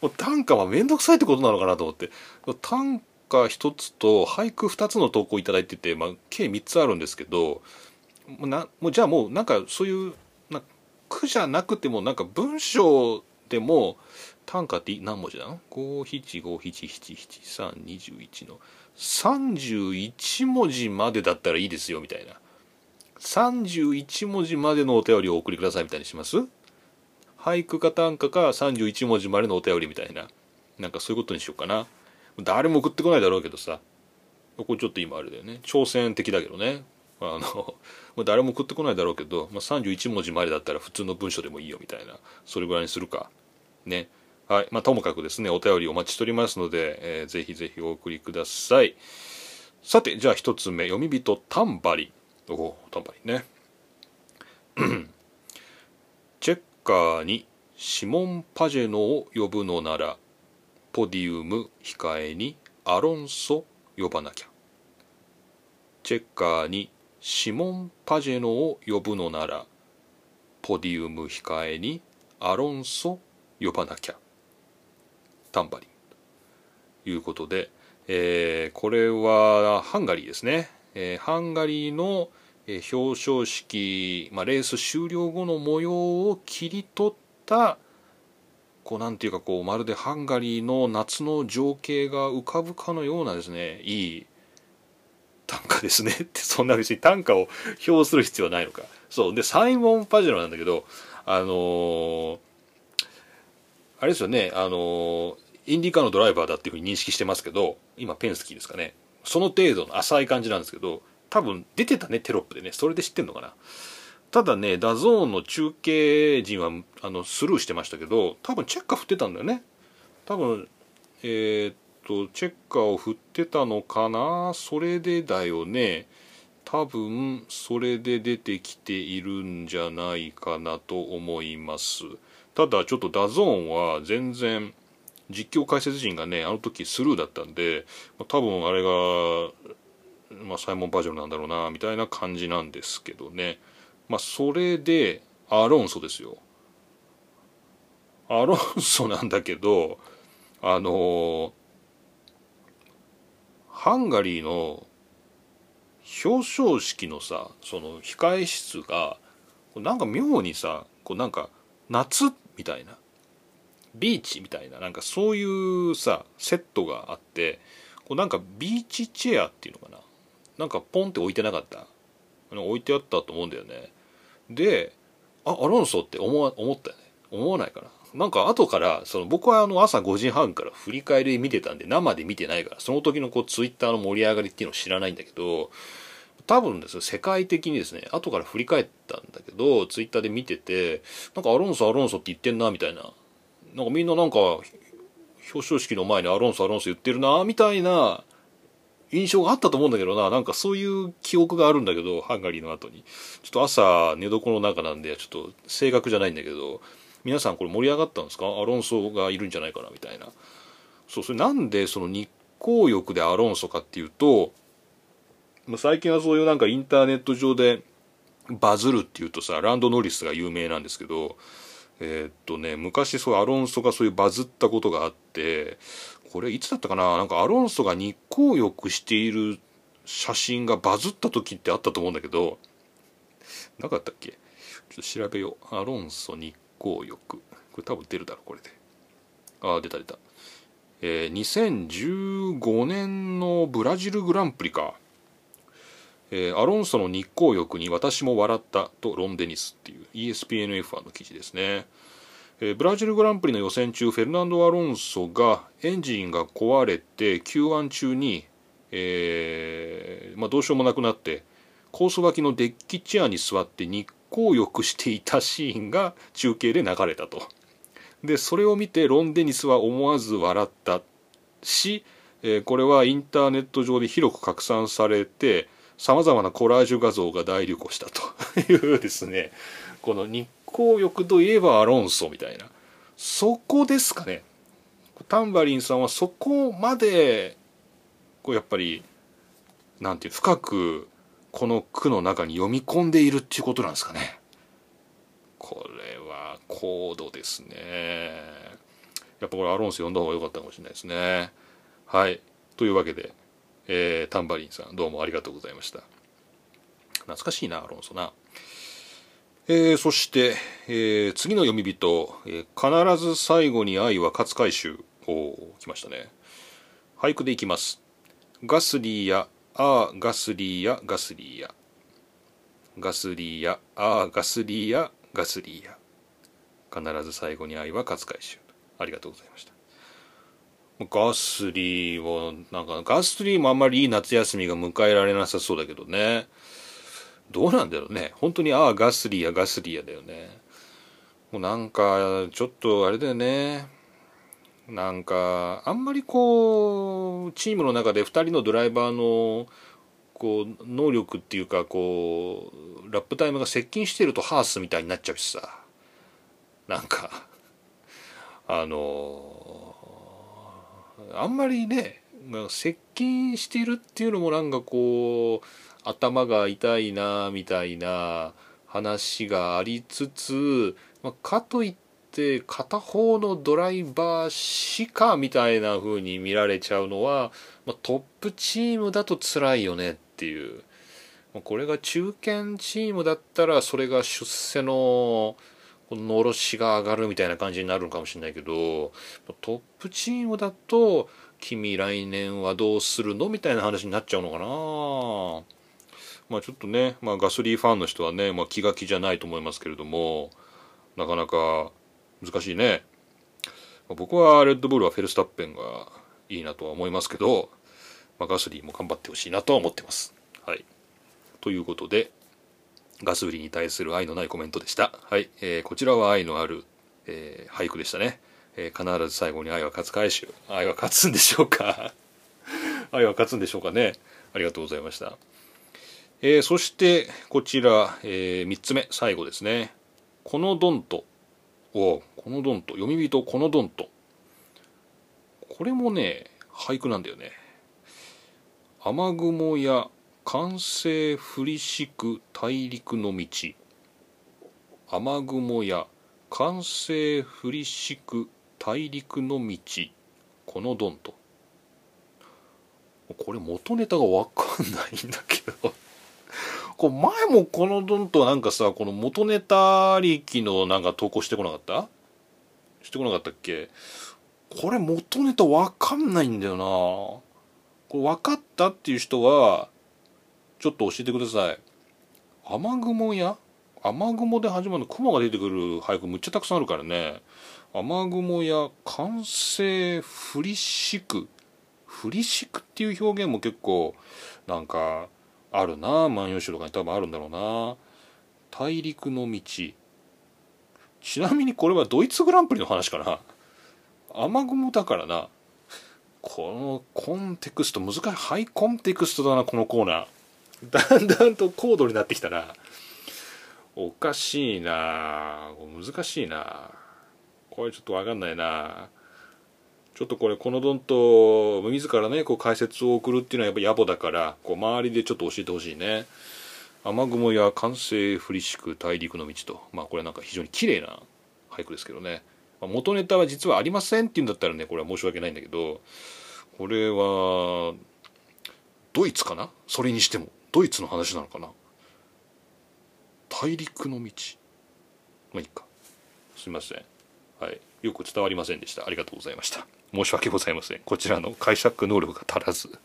もう短歌は面倒くさいってことなのかなと思って短歌1つと俳句2つの投稿いただいてて、まあ、計3つあるんですけどもうなもうじゃあもうなんかそういうな句じゃなくてもなんか文章でも短歌って何文字なの ?575777321 の31文字までだったらいいですよみたいな31文字までのお便りをお送りくださいみたいにします？俳句か短歌か31文字までのお便りみたいななんかそういうことにしようかな。誰も送ってこないだろうけどさ。これちょっと今あれだよね。挑戦的だけどね。あの 誰も送ってこないだろうけど、まあ、31文字までだったら普通の文章でもいいよみたいな。それぐらいにするか。ね。はい。まあともかくですねお便りお待ちしておりますので、えー、ぜひぜひお送りください。さてじゃあ一つ目。読み人タンバリン。おおタンバリンね。チェッカーにシモン・パジェノを呼ぶのならポディウム控えにアロンソ呼ばなきゃ。チェッカーにシモン・パジェノを呼ぶのならポディウム控えにアロンソ呼ばなきゃ。タンバリン。ということで、えー、これはハンガリーですね、えー、ハンガリーの表彰式、まあ、レース終了後の模様を切り取ったこうなんていうかこうまるでハンガリーの夏の情景が浮かぶかのようなですねいい短歌ですねってそんな別に短歌を表する必要はないのか。そう。でサイモン・パジェロなんだけどあのー、あれですよねあのー、インディカーのドライバーだっていうふうに認識してますけど今ペンスキーですかね。その程度の浅い感じなんですけど多分出てたねテロップでね。それで知ってんのかな。ただね DAZN の中継陣はあのスルーしてましたけど多分チェッカー振ってたんだよね。多分えー、っとチェッカーを振ってたのかな？それでだよね。多分それで出てきているんじゃないかなと思います。ただちょっと DAZN は全然実況解説陣がねあの時スルーだったんで多分あれが、まあ、サイモン・バージョルなんだろうなみたいな感じなんですけどね。まあそれでアロンソですよ。アロンソなんだけどあのハンガリーの表彰式のさその控え室がなんか妙にさこうなんか夏みたいなビーチみたいななんかそういうさセットがあってこうなんかビーチチェアっていうのかな。なんかポンって置いてなかった。置いてあったと思うんだよね。であアロンソって思わ思ったよね。思わないかな。なんか後からその僕はあの朝5時半から振り返り見てたんで生で見てないからその時のこうツイッターの盛り上がりっていうのを知らないんだけど多分ですね世界的にですね後から振り返ったんだけどツイッターで見ててなんかアロンソアロンソって言ってんなみたいな。なんかみんななんか表彰式の前にアロンソアロンソ言ってるなみたいな印象があったと思うんだけどな。なんかそういう記憶があるんだけどハンガリーの後に。ちょっと朝寝床の中なんでちょっと正確じゃないんだけど皆さんこれ盛り上がったんですか？アロンソがいるんじゃないかなみたいな。そうそれなんでその日光浴でアロンソかっていうと最近はそういうなんかインターネット上でバズるっていうとさランドノリスが有名なんですけどえー、っとね昔そうアロンソがそういうバズったことがあってこれいつだったかな？なんかアロンソが日光浴している写真がバズった時ってあったと思うんだけどなかったっけ？ちょっと調べよう。アロンソ日光浴。これ多分出るだろこれで。ああ出た出た。えー、2015年のブラジルグランプリか。えー、アロンソの日光浴に私も笑ったとロンデニスっていう ESPNF1 の記事ですね、えー、ブラジルグランプリの予選中フェルナンド・アロンソがエンジンが壊れて Q1 中に、えーまあ、どうしようもなくなってコース脇のデッキチェアに座って日光浴していたシーンが中継で流れたと。でそれを見てロンデニスは思わず笑ったし、えー、これはインターネット上で広く拡散されてさまざまなコラージュ画像が大流行したというですね。この日光浴といえばアロンソみたいな。そこですかね。タンバリンさんはそこまでこうやっぱりなんていう深くこの句の中に読み込んでいるっていうことなんですかね。これは高度ですね。やっぱこれアロンソ読んだ方が良かったかもしれないですね。はい。というわけでえー、タンバリンさんどうもありがとうございました。懐かしいなアロンソな。えー、そして、えー、次の読み人、えー、必ず最後に愛は勝海舟お来ましたね。俳句でいきます。ガスリーやあーガスリーやガスリーや。ガスリーやあーガスリーやガスリーや。必ず最後に愛は勝海舟ありがとうございました。ガスリーは、なんか、ガスリーもあんまりいい夏休みが迎えられなさそうだけどね。どうなんだろうね。本当に、ああ、ガスリーやガスリーやだよね。もうなんか、ちょっとあれだよね。なんか、あんまりこう、チームの中で2人のドライバーの、こう、能力っていうか、こう、ラップタイムが接近してるとハースみたいになっちゃうしさ。なんか、あのあんまりね接近しているっていうのもなんかこう頭が痛いなみたいな話がありつつ、まあ、かといって片方のドライバーしかみたいな風に見られちゃうのは、まあ、トップチームだと辛いよねっていう、まあ、これが中堅チームだったらそれが出世のこのろしが上がるみたいな感じになるのかもしれないけどトップチームだと君来年はどうするのみたいな話になっちゃうのかな。まあちょっとね、まあ、ガソリンファンの人はね、まあ、気が気じゃないと思いますけれどもなかなか難しいね、まあ、僕はレッドブルはフェルスタッペンがいいなとは思いますけど、まあ、ガソリンも頑張ってほしいなとは思ってます。はい。ということでガス売りに対する愛のないコメントでした。はい、えー、こちらは愛のある、えー、俳句でしたね、えー、必ず最後に愛は勝つ回収。愛は勝つんでしょうか？愛は勝つんでしょうかね？ありがとうございました。えー、そしてこちら、えー、3つ目最後ですね。このドンとおこのドンと読み人このドンとこれもね俳句なんだよね。雨雲や完成降りしく大陸の道。雨雲や完成降りしく大陸の道。このドンとこれ元ネタが分かんないんだけど。こう前もこのドンとなんかさこの元ネタありきのなんか投稿してこなかった？してこなかったっけ？これ元ネタわかんないんだよな。これ分かったっていう人はちょっと教えてください。雨雲や雨雲で始まる雲が出てくる俳句むっちゃたくさんあるからね。雨雲や完成降りしく。降りしくっていう表現も結構なんかあるな万葉集とかに多分あるんだろうな。大陸の道。ちなみにこれはドイツグランプリの話かな。雨雲だからな。このコンテクスト難しいハイコンテクストだなこのコーナー。だんだんと高度になってきたらおかしいな。難しいな。これちょっと分かんないな。ちょっとこれこのどんと自らねこう解説を送るっていうのはやっぱ野暮だからこう周りでちょっと教えてほしいね。雨雲や完成降りしく大陸の道と。まあこれなんか非常に綺麗な俳句ですけどね、まあ、元ネタは実はありませんっていうんだったらねこれは申し訳ないんだけどこれはドイツかな？それにしても。ドイツの話なのかな？大陸の道。まあいいか。すいません。はい。よく伝わりませんでした。ありがとうございました。申し訳ございません。こちらの解釈能力が足らず。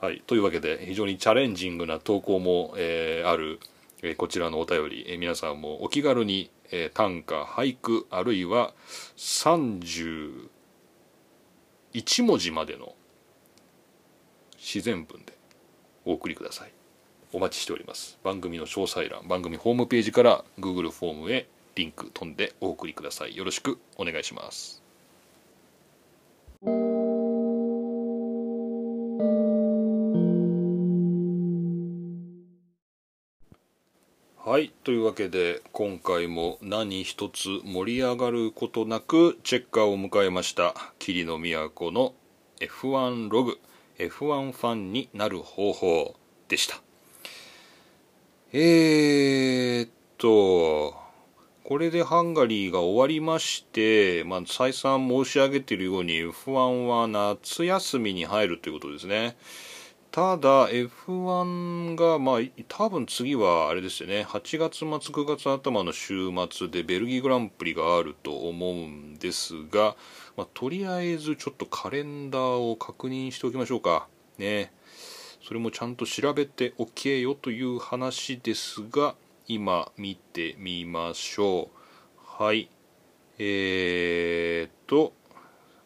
はい、というわけで非常にチャレンジングな投稿も、えー、ある、えー、こちらのお便り、えー、皆さんもお気軽に、えー、短歌俳句あるいは31文字までの自然文でお送りください。お待ちしております。番組の詳細欄番組ホームページから Google フォームへリンク飛んでお送りください。よろしくお願いします。はいというわけで今回も何一つ盛り上がることなくチェッカーを迎えました霧の都の F1 ログ F1 ファンになる方法でしたえー、っとこれでハンガリーが終わりまして、まあ、再三申し上げているように F1 は夏休みに入るということですね。ただ F1 がまあ多分次はあれですよね。8月末9月頭の週末でベルギーグランプリがあると思うんですが、まあ、とりあえずちょっとカレンダーを確認しておきましょうか。ね。それもちゃんと調べておけよという話ですが今見てみましょう。はい。えー、っと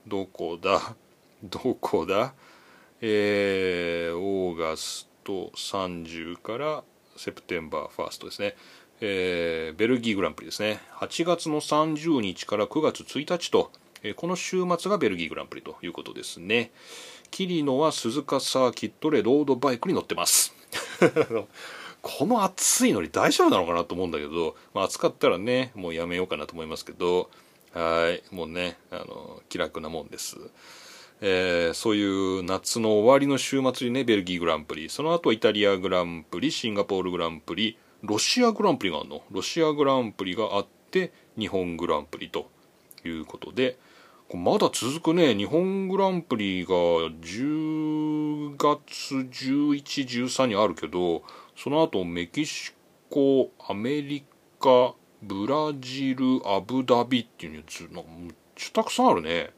どこだ？どこだ？えー、オーガスト30からセプテンバーファーストですね、えー、ベルギーグランプリですね。8月の30日から9月1日と、えー、この週末がベルギーグランプリということですね。キリノは鈴鹿サーキットでロードバイクに乗ってます。この暑いのに大丈夫なのかなと思うんだけど、まあ、暑かったらねもうやめようかなと思いますけどはいもうねあの気楽なもんです。えー、そういう夏の終わりの週末にねベルギーグランプリ。その後イタリアグランプリシンガポールグランプリロシアグランプリがあるの？ロシアグランプリがあって日本グランプリということで。まだ続くね日本グランプリが10月1113にあるけどその後メキシコアメリカブラジルアブダビっていうのなんかむっちゃたくさんあるね。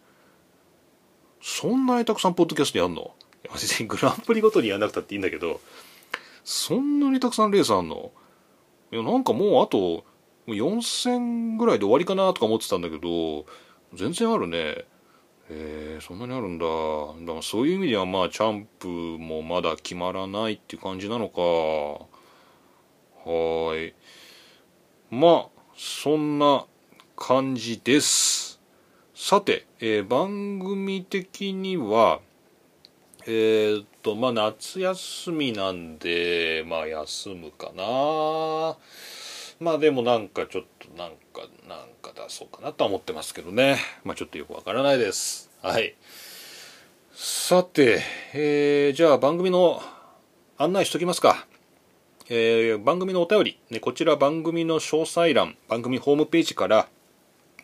そんなにたくさんポッドキャストやんの？別にグランプリごとにやんなくたっていいんだけど。そんなにたくさんレースあんの？いやなんかもうあと4000ぐらいで終わりかなとか思ってたんだけど全然あるね。えー、そんなにあるんだ。だからそういう意味ではまあチャンプもまだ決まらないっていう感じなのか。はい。まあそんな感じですさて、えー、番組的にはえー、っとまあ夏休みなんでまあ休むかな。まあでもなんかちょっとなんかなんか出そうかなとは思ってますけどね。まあちょっとよくわからないです。はい。さて、えー、じゃあ番組の案内しときますか。えー、番組のお便り、ね、こちら番組の詳細欄、番組ホームページから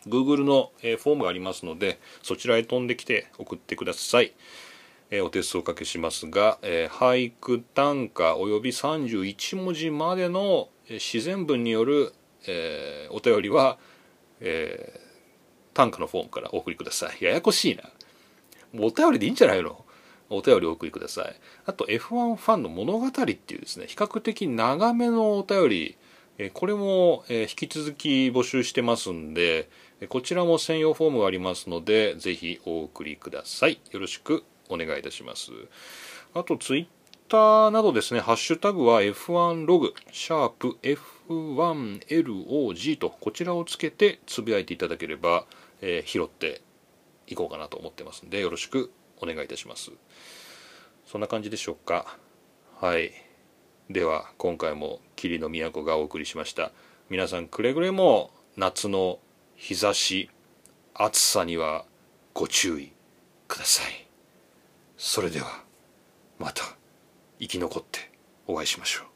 Google の、え、フォームがありますので、そちらへ飛んできて送ってください。え、お手数をおかけしますが、え俳句、短歌及び31文字までの自然文による、えお便りは、え短歌のフォームからお送りください。ややこしいな。お便りでいいんじゃないの？お便りお送りください。あと F1 ファンの物語っていうですね、比較的長めのお便り、これも引き続き募集してますんで、こちらも専用フォームがありますので、ぜひお送りください。よろしくお願いいたします。あとツイッターなどですね、ハッシュタグは F1 ログ、シャープ F1LOG とこちらをつけてつぶやいていただければ、えー、拾っていこうかなと思ってますんで、よろしくお願いいたします。そんな感じでしょうかはいでは今回も霧の都がお送りしました皆さんくれぐれも夏の日差し暑さにはご注意ください。それではまた生き残ってお会いしましょう。